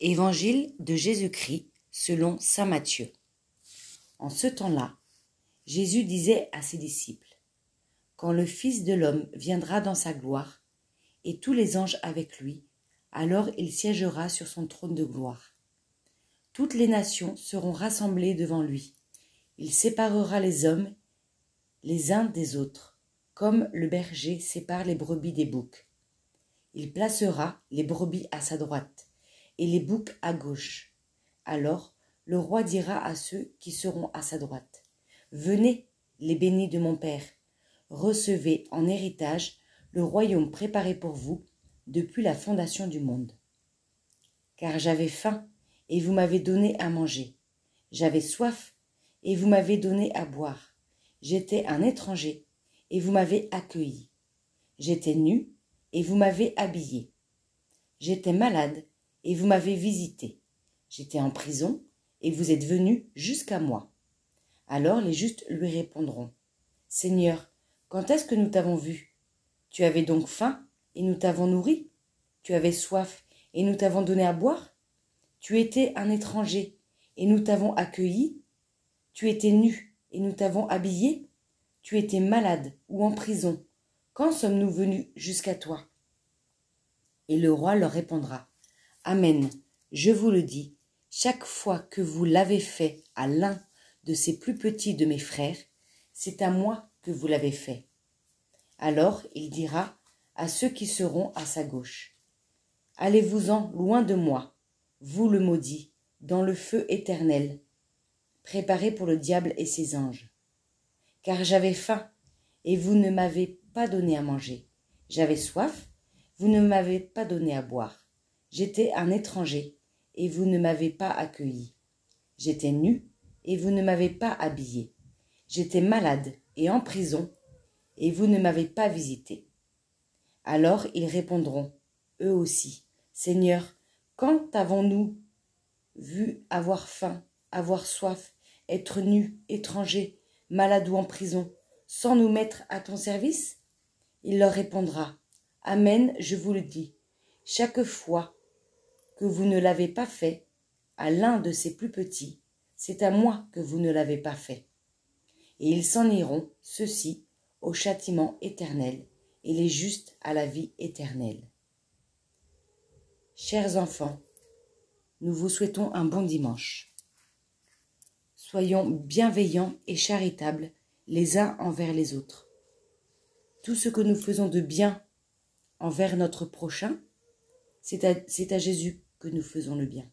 Évangile de Jésus-Christ selon Saint Matthieu. En ce temps-là, Jésus disait à ses disciples, Quand le Fils de l'homme viendra dans sa gloire, et tous les anges avec lui, alors il siégera sur son trône de gloire. Toutes les nations seront rassemblées devant lui. Il séparera les hommes les uns des autres, comme le berger sépare les brebis des boucs. Il placera les brebis à sa droite les boucs à gauche. Alors le roi dira à ceux qui seront à sa droite, Venez, les bénis de mon Père, recevez en héritage le royaume préparé pour vous depuis la fondation du monde. Car j'avais faim, et vous m'avez donné à manger. J'avais soif, et vous m'avez donné à boire. J'étais un étranger, et vous m'avez accueilli. J'étais nu, et vous m'avez habillé. J'étais malade, et vous m'avez visité. J'étais en prison, et vous êtes venu jusqu'à moi. Alors les justes lui répondront. Seigneur, quand est-ce que nous t'avons vu? Tu avais donc faim, et nous t'avons nourri? Tu avais soif, et nous t'avons donné à boire? Tu étais un étranger, et nous t'avons accueilli? Tu étais nu, et nous t'avons habillé? Tu étais malade ou en prison? Quand sommes-nous venus jusqu'à toi? Et le roi leur répondra. Amen. Je vous le dis, chaque fois que vous l'avez fait à l'un de ces plus petits de mes frères, c'est à moi que vous l'avez fait. Alors il dira à ceux qui seront à sa gauche. Allez-vous-en loin de moi, vous le maudit, dans le feu éternel, préparé pour le diable et ses anges. Car j'avais faim, et vous ne m'avez pas donné à manger. J'avais soif, vous ne m'avez pas donné à boire. J'étais un étranger, et vous ne m'avez pas accueilli. J'étais nu, et vous ne m'avez pas habillé. J'étais malade et en prison, et vous ne m'avez pas visité. Alors ils répondront, eux aussi, Seigneur, quand avons-nous vu avoir faim, avoir soif, être nu, étranger, malade ou en prison, sans nous mettre à ton service? Il leur répondra, Amen, je vous le dis, chaque fois que vous ne l'avez pas fait à l'un de ces plus petits, c'est à moi que vous ne l'avez pas fait. Et ils s'en iront, ceux-ci, au châtiment éternel, et les justes à la vie éternelle. Chers enfants, nous vous souhaitons un bon dimanche. Soyons bienveillants et charitables les uns envers les autres. Tout ce que nous faisons de bien envers notre prochain, c'est à, à Jésus que nous faisons le bien.